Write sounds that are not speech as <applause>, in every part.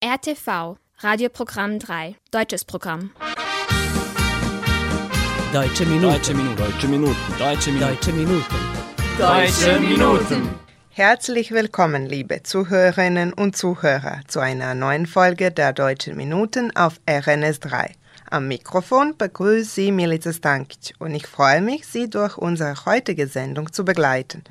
RTV, Radioprogramm 3, deutsches Programm. Deutsche Minuten. Deutsche Minuten. Deutsche Minuten. Deutsche Minuten. Deutsche Minuten. Deutsche Minuten. Herzlich willkommen, liebe Zuhörerinnen und Zuhörer, zu einer neuen Folge der Deutschen Minuten auf RNS 3. Am Mikrofon begrüßt Sie Milica Stankic und ich freue mich, Sie durch unsere heutige Sendung zu begleiten.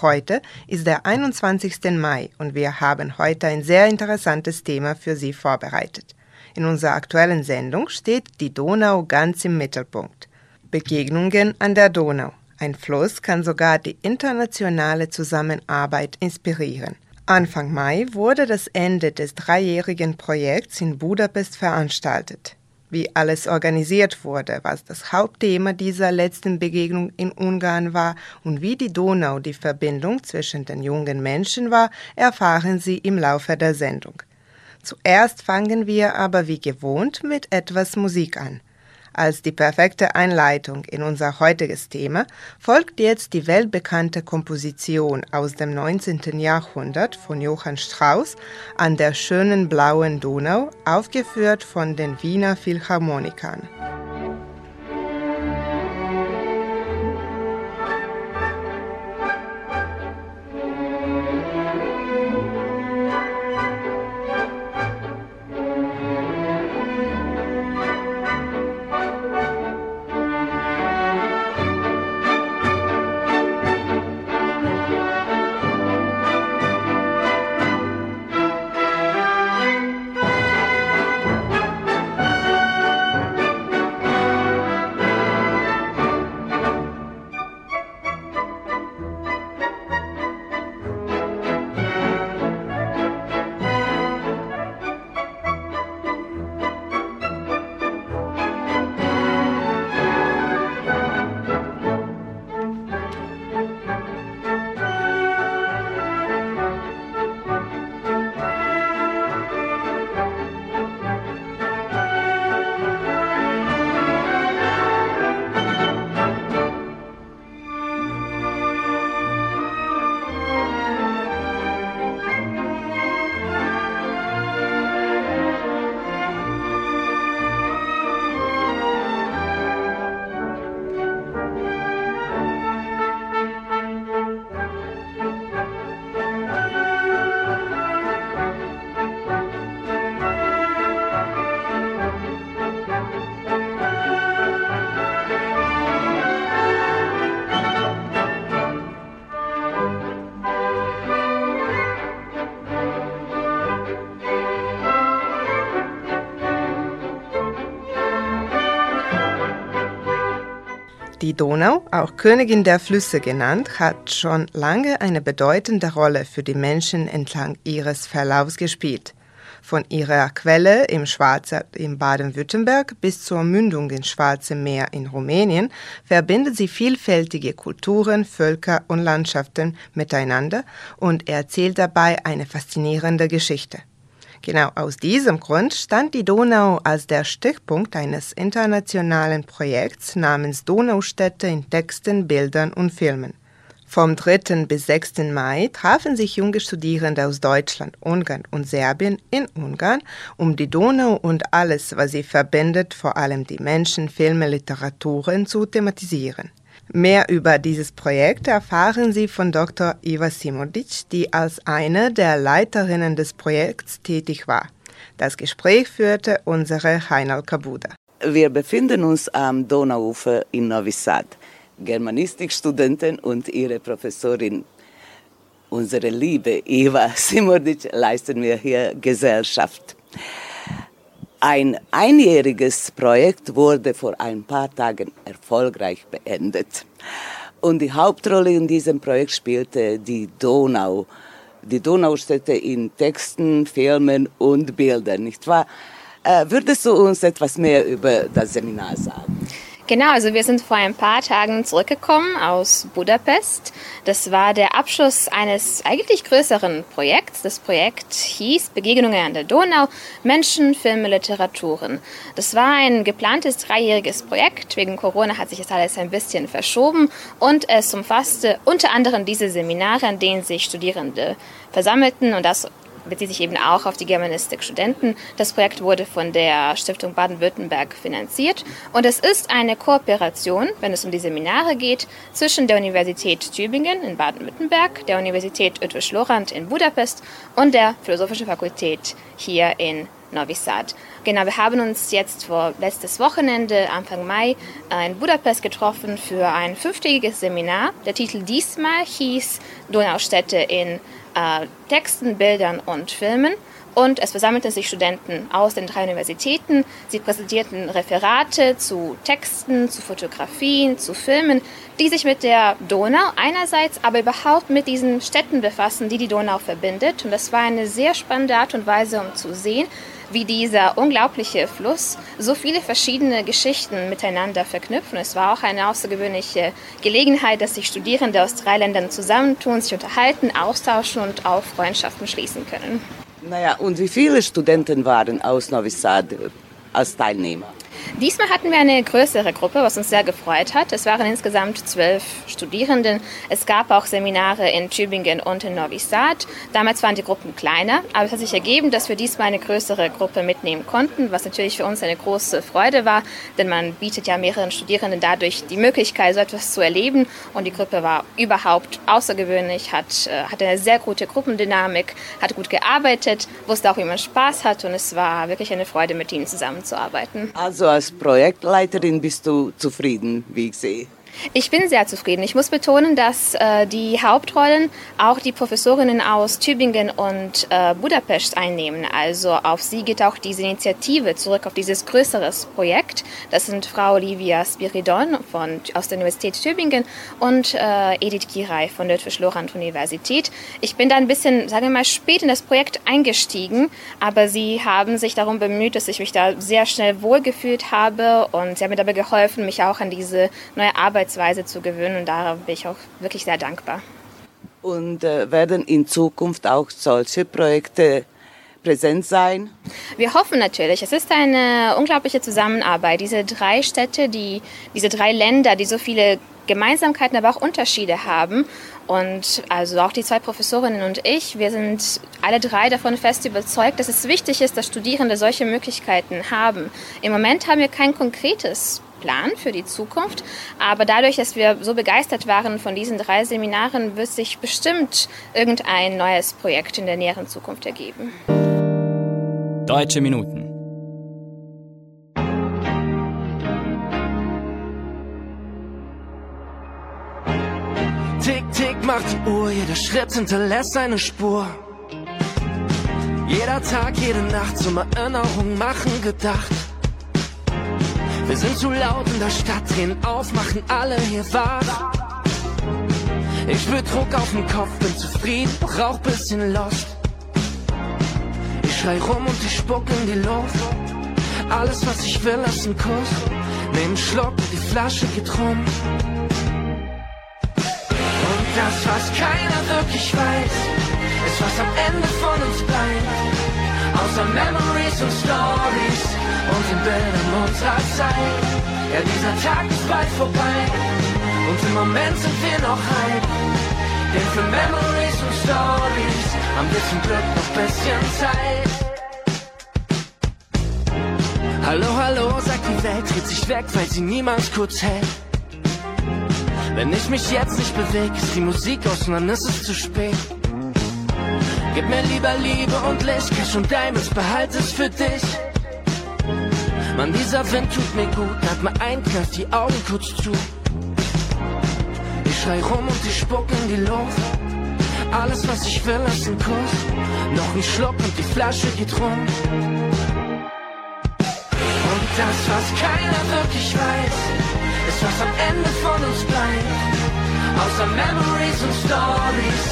Heute ist der 21. Mai und wir haben heute ein sehr interessantes Thema für Sie vorbereitet. In unserer aktuellen Sendung steht die Donau ganz im Mittelpunkt. Begegnungen an der Donau. Ein Fluss kann sogar die internationale Zusammenarbeit inspirieren. Anfang Mai wurde das Ende des dreijährigen Projekts in Budapest veranstaltet. Wie alles organisiert wurde, was das Hauptthema dieser letzten Begegnung in Ungarn war und wie die Donau die Verbindung zwischen den jungen Menschen war, erfahren Sie im Laufe der Sendung. Zuerst fangen wir aber wie gewohnt mit etwas Musik an. Als die perfekte Einleitung in unser heutiges Thema folgt jetzt die weltbekannte Komposition aus dem 19. Jahrhundert von Johann Strauss an der schönen blauen Donau, aufgeführt von den Wiener Philharmonikern. Die Donau, auch Königin der Flüsse genannt, hat schon lange eine bedeutende Rolle für die Menschen entlang ihres Verlaufs gespielt. Von ihrer Quelle im Schwarze in Baden-Württemberg bis zur Mündung ins Schwarze Meer in Rumänien verbindet sie vielfältige Kulturen, Völker und Landschaften miteinander und erzählt dabei eine faszinierende Geschichte. Genau aus diesem Grund stand die Donau als der Stichpunkt eines internationalen Projekts namens Donaustädte in Texten, Bildern und Filmen. Vom 3. bis 6. Mai trafen sich junge Studierende aus Deutschland, Ungarn und Serbien in Ungarn, um die Donau und alles, was sie verbindet, vor allem die Menschen, Filme, Literaturen, zu thematisieren. Mehr über dieses Projekt erfahren Sie von Dr. Iva Simodic, die als eine der Leiterinnen des Projekts tätig war. Das Gespräch führte unsere Heinal Kabuda. Wir befinden uns am Donauufer in Novi Sad. Germanistikstudenten und ihre Professorin, unsere liebe Iva Simodic, leisten mir hier Gesellschaft. Ein einjähriges Projekt wurde vor ein paar Tagen erfolgreich beendet. Und die Hauptrolle in diesem Projekt spielte die Donau. Die Donaustädte in Texten, Filmen und Bildern, nicht wahr? Äh, würdest du uns etwas mehr über das Seminar sagen? Genau, also wir sind vor ein paar Tagen zurückgekommen aus Budapest. Das war der Abschluss eines eigentlich größeren Projekts. Das Projekt hieß Begegnungen an der Donau, Menschen, Filme, Literaturen. Das war ein geplantes dreijähriges Projekt. Wegen Corona hat sich das alles ein bisschen verschoben und es umfasste unter anderem diese Seminare, an denen sich Studierende versammelten und das bezieht sich eben auch auf die Germanistik-Studenten. Das Projekt wurde von der Stiftung Baden-Württemberg finanziert und es ist eine Kooperation, wenn es um die Seminare geht, zwischen der Universität Tübingen in Baden-Württemberg, der Universität Ötvisch-Lorand in Budapest und der Philosophischen Fakultät hier in Novi Sad. Genau, wir haben uns jetzt vor letztes Wochenende, Anfang Mai, in Budapest getroffen für ein fünftägiges Seminar. Der Titel diesmal hieß Donaustädte in äh, Texten, Bildern und Filmen. Und es versammelten sich Studenten aus den drei Universitäten. Sie präsentierten Referate zu Texten, zu Fotografien, zu Filmen, die sich mit der Donau einerseits, aber überhaupt mit diesen Städten befassen, die die Donau verbindet. Und das war eine sehr spannende Art und Weise, um zu sehen, wie dieser unglaubliche Fluss so viele verschiedene Geschichten miteinander verknüpfen. Es war auch eine außergewöhnliche Gelegenheit, dass sich Studierende aus drei Ländern zusammentun, sich unterhalten, austauschen und auch Freundschaften schließen können. Naja, und wie viele Studenten waren aus Novi Sad als Teilnehmer? Diesmal hatten wir eine größere Gruppe, was uns sehr gefreut hat. Es waren insgesamt zwölf Studierenden. Es gab auch Seminare in Tübingen und in Novi Sad. Damals waren die Gruppen kleiner, aber es hat sich ergeben, dass wir diesmal eine größere Gruppe mitnehmen konnten, was natürlich für uns eine große Freude war, denn man bietet ja mehreren Studierenden dadurch die Möglichkeit, so etwas zu erleben. Und die Gruppe war überhaupt außergewöhnlich, hat, äh, hatte eine sehr gute Gruppendynamik, hat gut gearbeitet, wusste auch, wie man Spaß hat und es war wirklich eine Freude, mit ihnen zusammenzuarbeiten. Also als Projektleiterin bist du zufrieden, wie ich sehe. Ich bin sehr zufrieden. Ich muss betonen, dass äh, die Hauptrollen auch die Professorinnen aus Tübingen und äh, Budapest einnehmen. Also auf sie geht auch diese Initiative zurück auf dieses größere Projekt. Das sind Frau Olivia Spiridon von, aus der Universität Tübingen und äh, Edith Giray von der Lorand Universität. Ich bin da ein bisschen, sagen wir mal, spät in das Projekt eingestiegen, aber sie haben sich darum bemüht, dass ich mich da sehr schnell wohlgefühlt habe und sie haben mir dabei geholfen, mich auch an diese neue Arbeit Arbeitsweise zu gewöhnen und darauf bin ich auch wirklich sehr dankbar. Und äh, werden in Zukunft auch solche Projekte präsent sein? Wir hoffen natürlich. Es ist eine unglaubliche Zusammenarbeit. Diese drei Städte, die, diese drei Länder, die so viele Gemeinsamkeiten, aber auch Unterschiede haben. Und also auch die zwei Professorinnen und ich, wir sind alle drei davon fest überzeugt, dass es wichtig ist, dass Studierende solche Möglichkeiten haben. Im Moment haben wir kein konkretes Plan für die Zukunft. Aber dadurch, dass wir so begeistert waren von diesen drei Seminaren, wird sich bestimmt irgendein neues Projekt in der näheren Zukunft ergeben. Deutsche Minuten. Tick, tick macht die Uhr, jeder Schritt hinterlässt eine Spur. Jeder Tag, jede Nacht zum Erinnerung machen gedacht. Wir sind zu laut in der Stadt, drehen auf, machen alle hier wach. Ich spür Druck auf dem Kopf, bin zufrieden, rauch bisschen lost. Ich schrei rum und ich spuck in die Luft. Alles, was ich will, ist ein Kuss. Nehm Schluck und die Flasche geht rum. Und das, was keiner wirklich weiß, ist, was am Ende von uns bleibt. Außer Memories und Stories und den Bildern unserer Zeit. Ja, dieser Tag ist bald vorbei und im Moment sind wir noch heim. Denn für Memories und Stories haben wir zum Glück noch bisschen Zeit. Hallo, hallo, sagt die Welt, dreht sich weg, weil sie niemals kurz hält. Wenn ich mich jetzt nicht bewege, ist die Musik aus und dann ist es zu spät. Gib mir lieber Liebe und Licht, Cash und Diamonds, behalte es für dich. Mann, dieser Wind tut mir gut, hat mir ein, knallt die Augen kurz zu. Ich schrei rum und ich spuck in die Luft. Alles, was ich will, ist ein Kuss. Noch ein Schluck und die Flasche geht rum. Und das, was keiner wirklich weiß, ist, was am Ende von uns bleibt. Außer Memories und Stories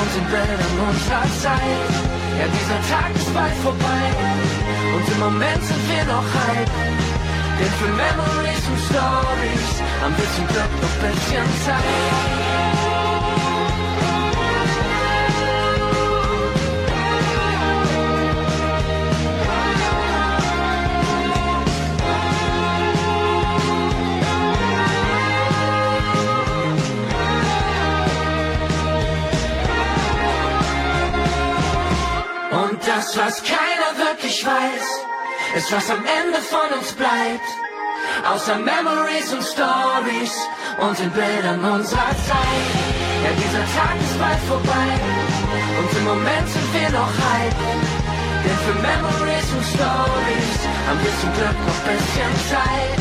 und den Bildern unserer Zeit. Ja, dieser Tag ist bald vorbei. Und im Moment sind wir noch halb. Denn für Memories und Stories haben wir zum Glück noch bisschen Zeit. was keiner wirklich weiß, ist was am Ende von uns bleibt. Außer Memories und Stories und den Bildern unserer Zeit. Ja, dieser Tag ist bald vorbei und im Moment sind wir noch hype. Denn für Memories und Stories haben wir zum Glück noch bisschen Zeit.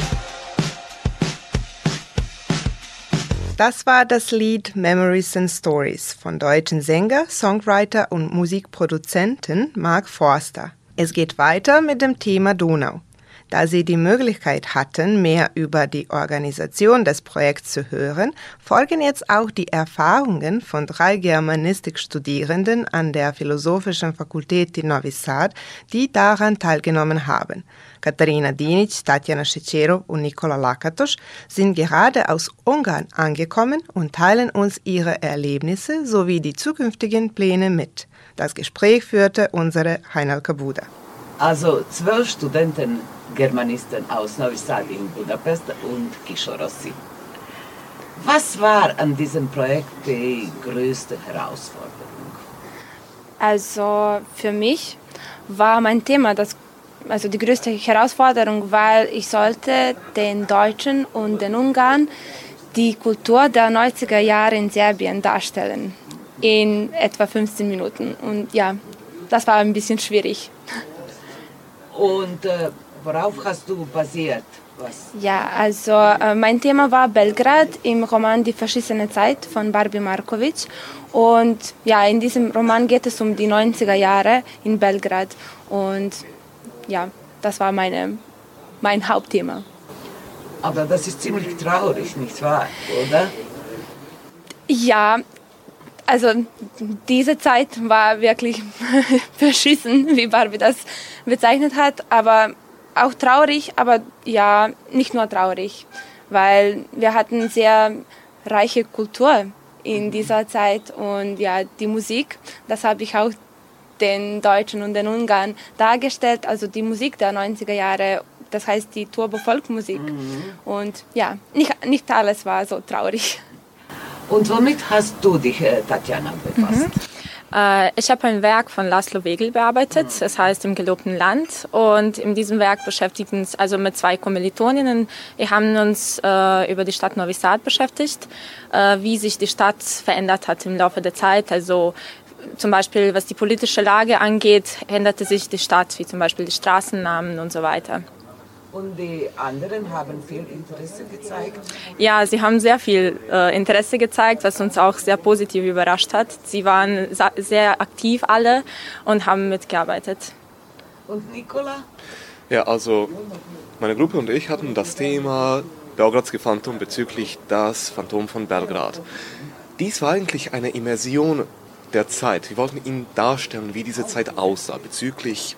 Das war das Lied Memories and Stories von deutschen Sänger, Songwriter und Musikproduzenten Mark Forster. Es geht weiter mit dem Thema Donau. Da sie die Möglichkeit hatten, mehr über die Organisation des Projekts zu hören, folgen jetzt auch die Erfahrungen von drei Germanistikstudierenden an der Philosophischen Fakultät in Novi Sad, die daran teilgenommen haben. Katharina Dinic, Tatjana Schecero und Nikola Lakatos sind gerade aus Ungarn angekommen und teilen uns ihre Erlebnisse sowie die zukünftigen Pläne mit. Das Gespräch führte unsere Heinal Kabuda. Also zwölf Studenten, Germanisten aus Novi Sad in Budapest und Kishorossi. Was war an diesem Projekt die größte Herausforderung? Also für mich war mein Thema das also die größte Herausforderung, weil ich sollte den Deutschen und den Ungarn die Kultur der 90er Jahre in Serbien darstellen in etwa 15 Minuten. Und ja, das war ein bisschen schwierig. Und äh, worauf hast du basiert? Was? Ja, also äh, mein Thema war Belgrad im Roman Die verschissene Zeit von Barbie Markovic. Und ja, in diesem Roman geht es um die 90er Jahre in Belgrad. Und ja, das war meine, mein Hauptthema. Aber das ist ziemlich traurig, nicht wahr, oder? Ja, also diese Zeit war wirklich <laughs> verschissen, wie Barbie das bezeichnet hat, aber auch traurig, aber ja, nicht nur traurig, weil wir hatten sehr reiche Kultur in dieser Zeit und ja, die Musik, das habe ich auch den Deutschen und den Ungarn dargestellt, also die Musik der 90er Jahre, das heißt die Turbo-Volkmusik. Mhm. Und ja, nicht, nicht alles war so traurig. Und womit hast du dich, äh, Tatjana, befasst? Mhm. Äh, ich habe ein Werk von Laszlo Wegel bearbeitet, es heißt Im gelobten Land. Und in diesem Werk beschäftigt uns also mit zwei Kommilitoninnen. Wir haben uns äh, über die Stadt Novi Sad beschäftigt, äh, wie sich die Stadt verändert hat im Laufe der Zeit. Also zum Beispiel was die politische Lage angeht, änderte sich die Stadt, wie zum Beispiel die Straßennamen und so weiter. Und die anderen haben viel Interesse gezeigt? Ja, sie haben sehr viel äh, Interesse gezeigt, was uns auch sehr positiv überrascht hat. Sie waren sehr aktiv alle und haben mitgearbeitet. Und Nicola? Ja, also meine Gruppe und ich hatten das Thema Belgradsche Phantom bezüglich das Phantom von Belgrad. Dies war eigentlich eine Immersion der Zeit. Wir wollten Ihnen darstellen, wie diese Zeit aussah, bezüglich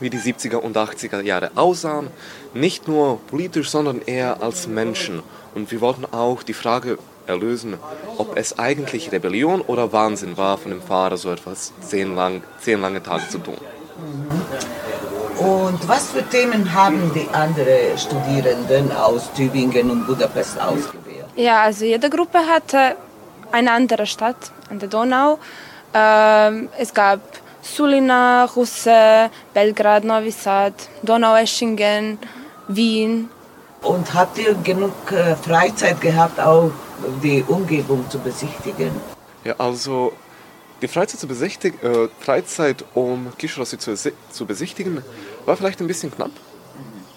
wie die 70er und 80er Jahre aussahen, nicht nur politisch, sondern eher als Menschen. Und wir wollten auch die Frage erlösen, ob es eigentlich Rebellion oder Wahnsinn war, von dem Fahrer so etwas zehn, lang, zehn lange Tage zu tun. Und was für Themen haben die anderen Studierenden aus Tübingen und Budapest ausgewählt? Ja, also jede Gruppe hatte eine andere Stadt an der Donau. Ähm, es gab Sulina, Russe, Belgrad, Novi Sad, Donaueschingen, Wien. Und habt ihr genug äh, Freizeit gehabt, auch die Umgebung zu besichtigen? Ja, also die Freizeit, zu besichtigen, äh, Freizeit um Kishrossi zu, zu besichtigen, war vielleicht ein bisschen knapp.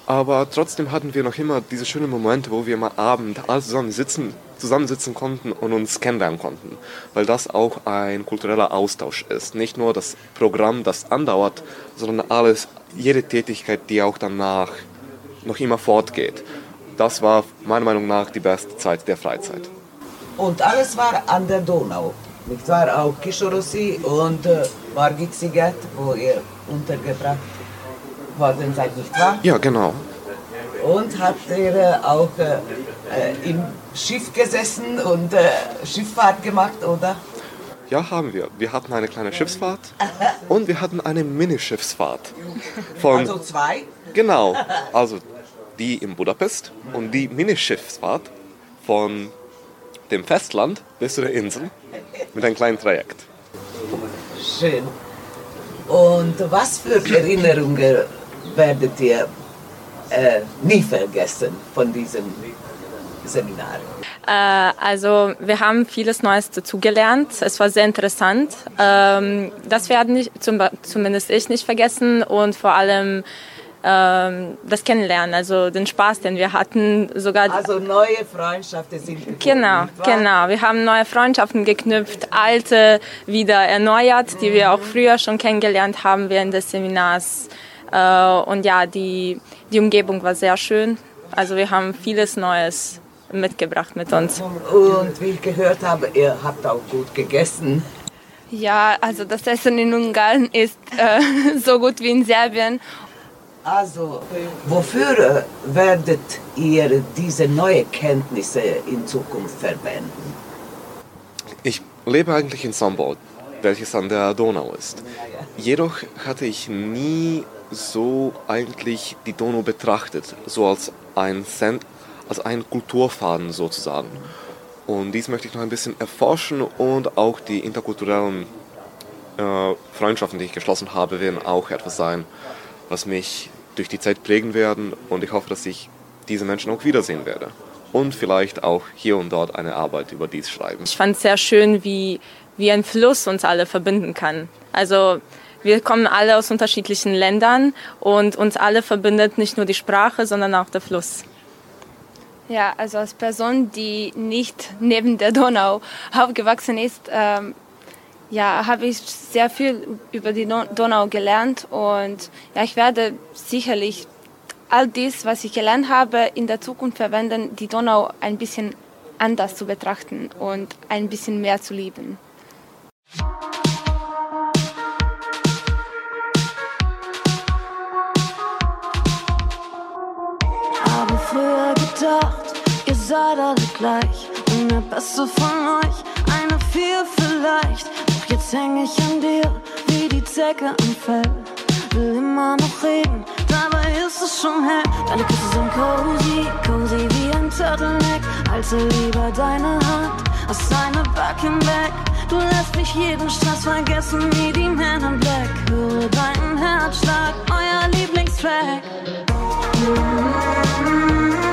Aber trotzdem hatten wir noch immer diese schönen Momente, wo wir mal Abend alle zusammen sitzen, zusammensitzen konnten und uns kennenlernen konnten. Weil das auch ein kultureller Austausch ist. Nicht nur das Programm, das andauert, sondern alles, jede Tätigkeit, die auch danach noch immer fortgeht. Das war meiner Meinung nach die beste Zeit der Freizeit. Und alles war an der Donau. Nicht wahr? Auch Kishorossi und äh, wo ihr untergebracht worden seid, nicht wahr? Ja, genau. Und habt ihr auch äh, im Schiff gesessen und äh, Schifffahrt gemacht, oder? Ja, haben wir. Wir hatten eine kleine Schiffsfahrt und wir hatten eine Minischiffsfahrt. Von, also zwei? Genau. Also die in Budapest und die Minischiffsfahrt von dem Festland bis zu der Insel mit einem kleinen Trajekt. Schön. Und was für Erinnerungen werdet ihr äh, nie vergessen von diesem Seminar? Äh, also wir haben vieles Neues dazugelernt. Es war sehr interessant. Ähm, das werden zum, zumindest ich nicht vergessen und vor allem ähm, das Kennenlernen, also den Spaß, den wir hatten, sogar. Also neue Freundschaften sind geknüpft. Genau, genau. Wir haben neue Freundschaften geknüpft, alte wieder erneuert, die wir auch früher schon kennengelernt haben während des Seminars. Äh, und ja, die, die Umgebung war sehr schön. Also wir haben vieles Neues mitgebracht mit uns. Und wie ich gehört habe, ihr habt auch gut gegessen. Ja, also das Essen in Ungarn ist äh, <laughs> so gut wie in Serbien also, wofür äh, werdet ihr diese neuen Kenntnisse in Zukunft verwenden? Ich lebe eigentlich in Sambor, welches an der Donau ist. Jedoch hatte ich nie so eigentlich die Donau betrachtet, so als ein, Cent, als ein Kulturfaden sozusagen. Und dies möchte ich noch ein bisschen erforschen und auch die interkulturellen äh, Freundschaften, die ich geschlossen habe, werden auch etwas sein, was mich durch die Zeit prägen werden und ich hoffe, dass ich diese Menschen auch wiedersehen werde. Und vielleicht auch hier und dort eine Arbeit über dies schreiben. Ich fand es sehr schön, wie, wie ein Fluss uns alle verbinden kann. Also wir kommen alle aus unterschiedlichen Ländern und uns alle verbindet nicht nur die Sprache, sondern auch der Fluss. Ja, also als Person, die nicht neben der Donau aufgewachsen ist, ähm, ja, habe ich sehr viel über die Donau gelernt und ja, ich werde sicherlich all dies, was ich gelernt habe, in der Zukunft verwenden, die Donau ein bisschen anders zu betrachten und ein bisschen mehr zu lieben. Gleich und der Beste von euch, eine vier vielleicht Jetzt häng ich an dir wie die Zecke am Fell. Will immer noch reden, dabei ist es schon hell. Deine Küsse sind cozy, cozy wie ein Turtleneck. Halte lieber deine Hand aus deiner Backen weg. Du lässt mich jeden Stress vergessen wie die Men in Black. Höre deinen Herzschlag, euer Lieblingstrack. Das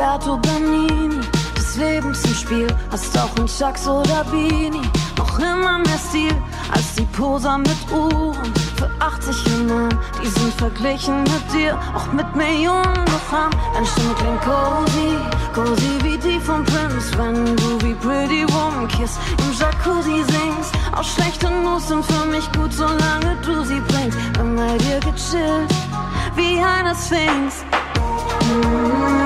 Roberto Benini des Lebens im Spiel. Hast auch einen Chucks oder Beanie, noch immer mehr Stil als die Poser mit Uhren. Für 80 Mann, die sind verglichen mit dir, auch mit Millionen Gramm. Deine Stimme klingt cozy, cozy wie die von Prince. Wenn du wie Pretty Woman Kiss im Jacuzzi singst. Auch schlechte Nuss sind für mich gut, solange du sie bringst. Bin bei dir gechillt, wie eine Sphinx. Das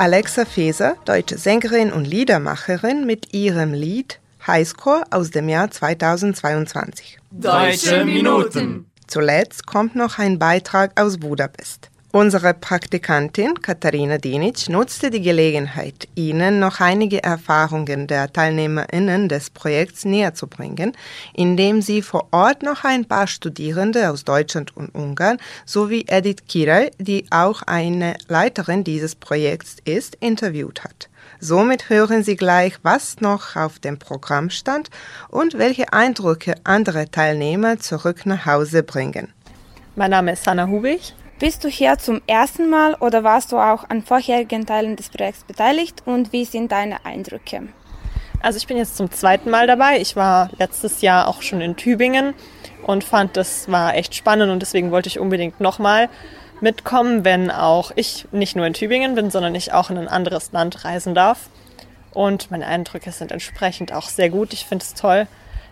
Alexa Feser, deutsche Sängerin und Liedermacherin mit ihrem Lied Highscore aus dem Jahr 2022. Deutsche Minuten. Zuletzt kommt noch ein Beitrag aus Budapest. Unsere Praktikantin Katharina Dinic nutzte die Gelegenheit, Ihnen noch einige Erfahrungen der TeilnehmerInnen des Projekts näher zu bringen, indem sie vor Ort noch ein paar Studierende aus Deutschland und Ungarn sowie Edith Kiray, die auch eine Leiterin dieses Projekts ist, interviewt hat. Somit hören Sie gleich, was noch auf dem Programm stand und welche Eindrücke andere Teilnehmer zurück nach Hause bringen. Mein Name ist Hanna Hubig. Bist du hier zum ersten Mal oder warst du auch an vorherigen Teilen des Projekts beteiligt und wie sind deine Eindrücke? Also ich bin jetzt zum zweiten Mal dabei. Ich war letztes Jahr auch schon in Tübingen und fand, das war echt spannend und deswegen wollte ich unbedingt nochmal mitkommen, wenn auch ich nicht nur in Tübingen bin, sondern ich auch in ein anderes Land reisen darf. Und meine Eindrücke sind entsprechend auch sehr gut. Ich finde es toll,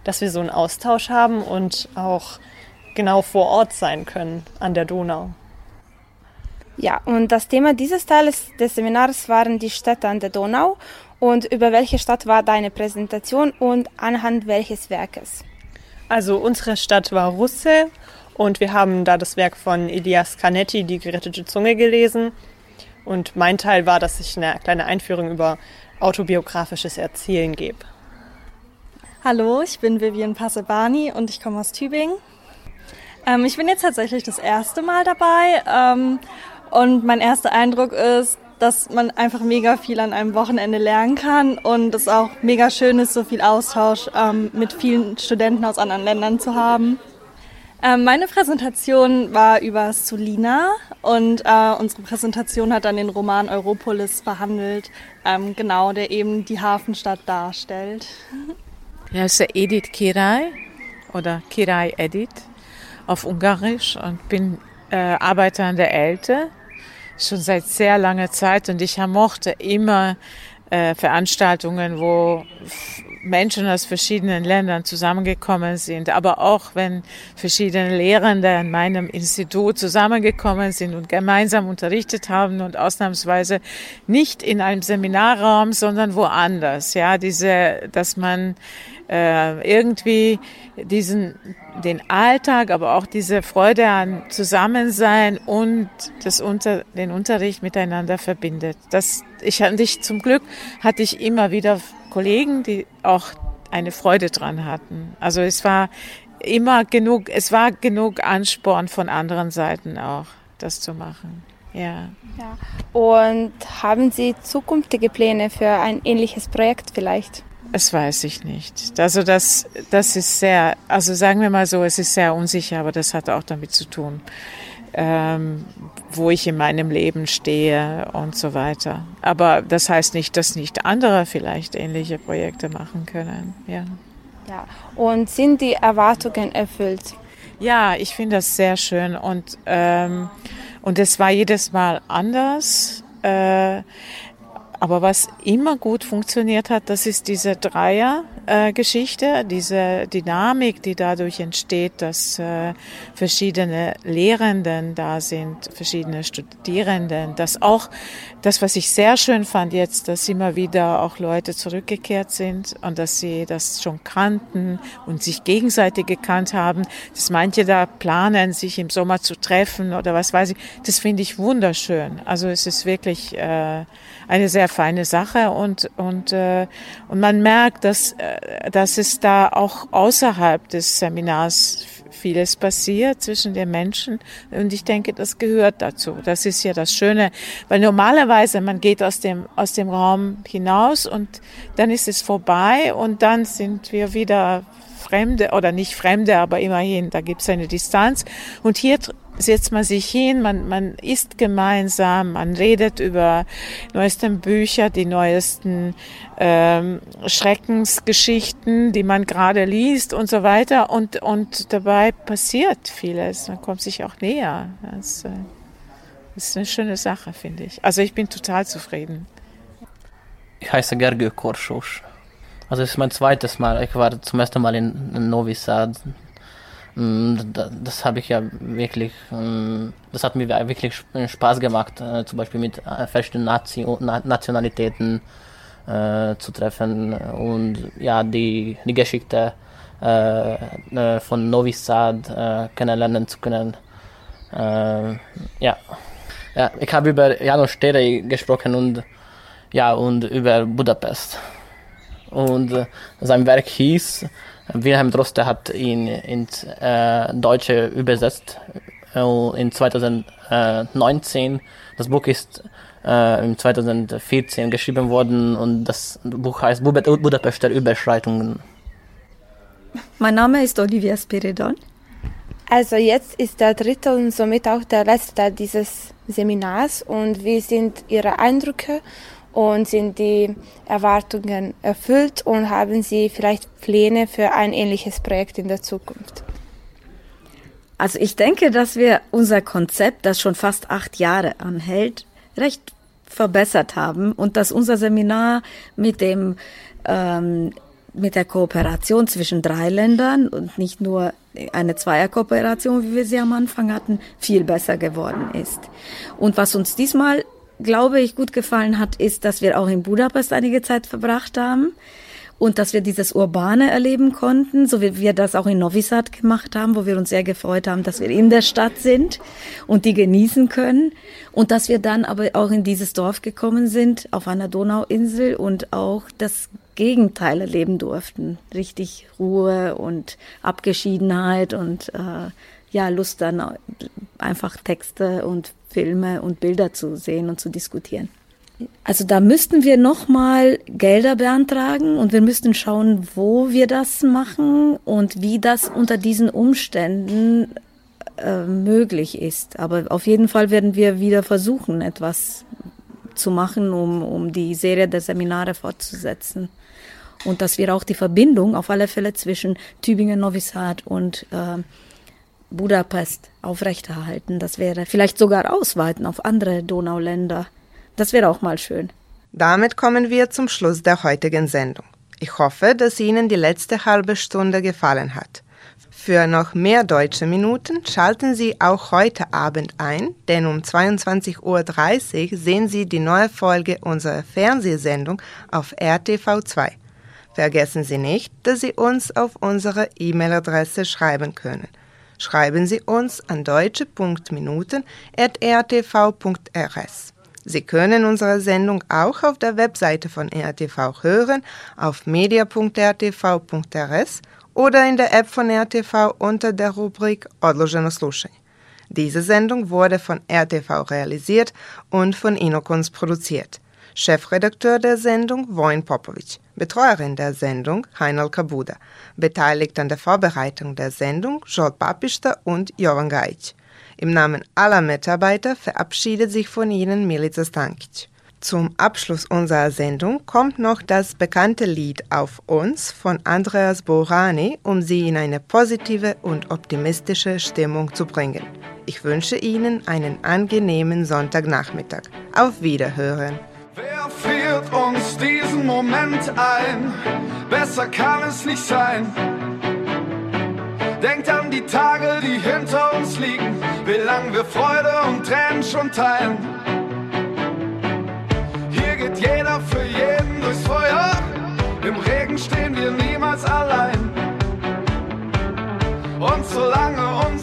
dass wir so einen Austausch haben und auch genau vor Ort sein können an der Donau. Ja, und das Thema dieses Teils des Seminars waren die Städte an der Donau. Und über welche Stadt war deine Präsentation und anhand welches Werkes? Also unsere Stadt war Russe und wir haben da das Werk von Elias Canetti, Die gerettete Zunge, gelesen. Und mein Teil war, dass ich eine kleine Einführung über autobiografisches Erzählen gebe. Hallo, ich bin Vivian Passebani und ich komme aus Tübingen. Ähm, ich bin jetzt tatsächlich das erste Mal dabei ähm, und mein erster Eindruck ist, dass man einfach mega viel an einem Wochenende lernen kann und es auch mega schön ist, so viel Austausch ähm, mit vielen Studenten aus anderen Ländern zu haben. Ähm, meine Präsentation war über Solina und äh, unsere Präsentation hat dann den Roman Europolis behandelt, ähm, genau, der eben die Hafenstadt darstellt. Ja, ist Edith Kirai oder Kirai Edith auf Ungarisch und bin äh, Arbeiter an der Elte schon seit sehr langer Zeit. Und ich mochte immer äh, Veranstaltungen, wo Menschen aus verschiedenen Ländern zusammengekommen sind, aber auch wenn verschiedene Lehrende an meinem Institut zusammengekommen sind und gemeinsam unterrichtet haben und ausnahmsweise nicht in einem Seminarraum, sondern woanders. Ja, diese, dass man äh, irgendwie diesen den Alltag, aber auch diese Freude an Zusammensein und das unter, den Unterricht miteinander verbindet. Das, ich, und ich zum Glück hatte ich immer wieder Kollegen, die auch eine Freude dran hatten. Also es war immer genug, es war genug Ansporn von anderen Seiten auch, das zu machen. Ja. ja. Und haben Sie zukünftige Pläne für ein ähnliches Projekt vielleicht? Das weiß ich nicht. Also das, das ist sehr, also sagen wir mal so, es ist sehr unsicher, aber das hat auch damit zu tun, ähm, wo ich in meinem Leben stehe und so weiter. Aber das heißt nicht, dass nicht andere vielleicht ähnliche Projekte machen können. Ja. Ja. Und sind die Erwartungen erfüllt? Ja, ich finde das sehr schön und ähm, und es war jedes Mal anders. Äh, aber was immer gut funktioniert hat, das ist diese Dreier-Geschichte, diese Dynamik, die dadurch entsteht, dass äh, verschiedene Lehrenden da sind, verschiedene Studierenden, dass auch das, was ich sehr schön fand jetzt, dass immer wieder auch Leute zurückgekehrt sind und dass sie das schon kannten und sich gegenseitig gekannt haben, dass manche da planen, sich im Sommer zu treffen oder was weiß ich, das finde ich wunderschön. Also es ist wirklich äh, eine sehr feine Sache und, und, äh, und man merkt, dass, äh, dass es da auch außerhalb des Seminars vieles passiert zwischen den Menschen. Und ich denke, das gehört dazu. Das ist ja das Schöne, weil normalerweise man geht aus dem, aus dem Raum hinaus und dann ist es vorbei und dann sind wir wieder Fremde oder nicht Fremde, aber immerhin, da gibt es eine Distanz. Und hier setzt man sich hin, man, man isst gemeinsam, man redet über neuesten Bücher, die neuesten ähm, Schreckensgeschichten, die man gerade liest und so weiter. Und, und dabei passiert vieles. Man kommt sich auch näher. Das, äh, das ist eine schöne Sache, finde ich. Also ich bin total zufrieden. Ich heiße Gergő Korschus. Also es ist mein zweites Mal. Ich war zum ersten Mal in, Novi Sad das habe ich ja wirklich, mm, das hat mir wirklich Spaß gemacht, äh, zum Beispiel mit äh, verschiedenen Nazi Nationalitäten äh, zu treffen und ja, die, die Geschichte von Novi Sad kennenlernen zu können. ja. ja, ich habe über Janos Stere gesprochen und ja und über Budapest. Und äh, sein Werk hieß, Wilhelm Droste hat ihn ins äh, Deutsche übersetzt äh, in 2019. Das Buch ist äh, im 2014 geschrieben worden und das Buch heißt Budapester Überschreitungen. Mein Name ist Olivia Spiridon. Also jetzt ist der dritte und somit auch der letzte Teil dieses Seminars und wie sind Ihre Eindrücke und sind die Erwartungen erfüllt und haben Sie vielleicht Pläne für ein ähnliches Projekt in der Zukunft? Also ich denke, dass wir unser Konzept, das schon fast acht Jahre anhält, recht verbessert haben und dass unser Seminar mit dem ähm, mit der Kooperation zwischen drei Ländern und nicht nur eine Zweierkooperation, wie wir sie am Anfang hatten, viel besser geworden ist. Und was uns diesmal, glaube ich, gut gefallen hat, ist, dass wir auch in Budapest einige Zeit verbracht haben und dass wir dieses Urbane erleben konnten, so wie wir das auch in Novi Sad gemacht haben, wo wir uns sehr gefreut haben, dass wir in der Stadt sind und die genießen können und dass wir dann aber auch in dieses Dorf gekommen sind, auf einer Donauinsel und auch das Gegenteil erleben durften. Richtig Ruhe und Abgeschiedenheit und äh, ja, Lust dann einfach Texte und Filme und Bilder zu sehen und zu diskutieren. Also da müssten wir nochmal Gelder beantragen und wir müssten schauen, wo wir das machen und wie das unter diesen Umständen äh, möglich ist. Aber auf jeden Fall werden wir wieder versuchen, etwas zu machen, um, um die Serie der Seminare fortzusetzen. Und dass wir auch die Verbindung auf alle Fälle zwischen Tübingen, Novi Sad und äh, Budapest aufrechterhalten. Das wäre vielleicht sogar ausweiten auf andere Donauländer. Das wäre auch mal schön. Damit kommen wir zum Schluss der heutigen Sendung. Ich hoffe, dass Ihnen die letzte halbe Stunde gefallen hat. Für noch mehr deutsche Minuten schalten Sie auch heute Abend ein, denn um 22.30 Uhr sehen Sie die neue Folge unserer Fernsehsendung auf RTV2. Vergessen Sie nicht, dass Sie uns auf unsere E-Mail-Adresse schreiben können. Schreiben Sie uns an deutsche.minuten.rtv.rs. Sie können unsere Sendung auch auf der Webseite von RTV hören, auf media.rtv.rs oder in der App von RTV unter der Rubrik Odloženo slušanje. Diese Sendung wurde von RTV realisiert und von Inokons produziert. Chefredakteur der Sendung Wojn Popovic, Betreuerin der Sendung Heinal Kabuda, beteiligt an der Vorbereitung der Sendung Jolt Papista und Jovan Gajic. Im Namen aller Mitarbeiter verabschiedet sich von Ihnen Milica Stankic. Zum Abschluss unserer Sendung kommt noch das bekannte Lied Auf uns von Andreas Borani, um Sie in eine positive und optimistische Stimmung zu bringen. Ich wünsche Ihnen einen angenehmen Sonntagnachmittag. Auf Wiederhören. Wer führt uns diesen Moment ein? Besser kann es nicht sein. Denkt an die Tage, die hinter uns liegen, wie lang wir Freude und Tränen schon teilen. Hier geht jeder für jeden durchs Feuer, im Regen stehen wir niemals allein. Und solange unsere